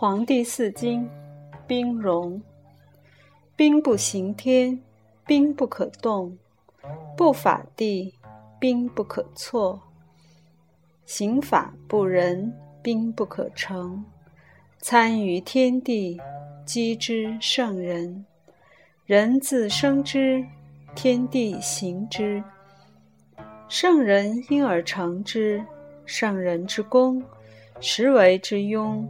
黄帝四经，兵戎。兵不行天，兵不可动；不法地，兵不可错；刑法不仁，兵不可成。参于天地，积之圣人。人自生之，天地行之。圣人因而成之，圣人之功，实为之庸。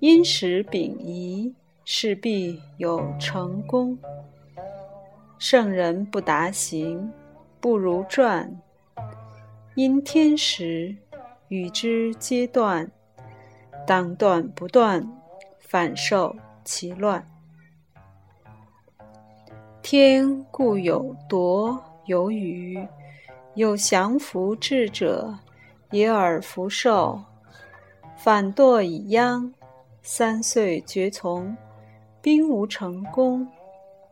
因时秉仪，势必有成功。圣人不达行，不如传。因天时，与之皆断。当断不断，反受其乱。天固有夺有与，有降服智者，也尔福寿。反堕以殃。三岁绝从，兵无成功；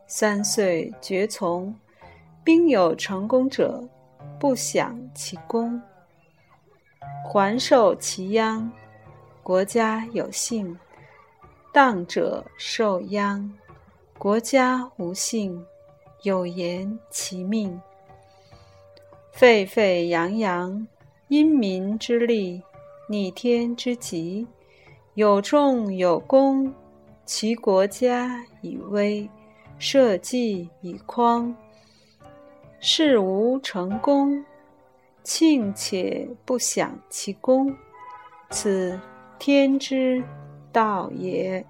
三岁绝从，兵有成功者，不享其功，还受其殃。国家有幸，当者受殃；国家无幸，有言其命。沸沸扬扬，因民之利，逆天之极。有众有功，其国家以威，社稷以匡。事无成功，庆且不享其功，此天之道也。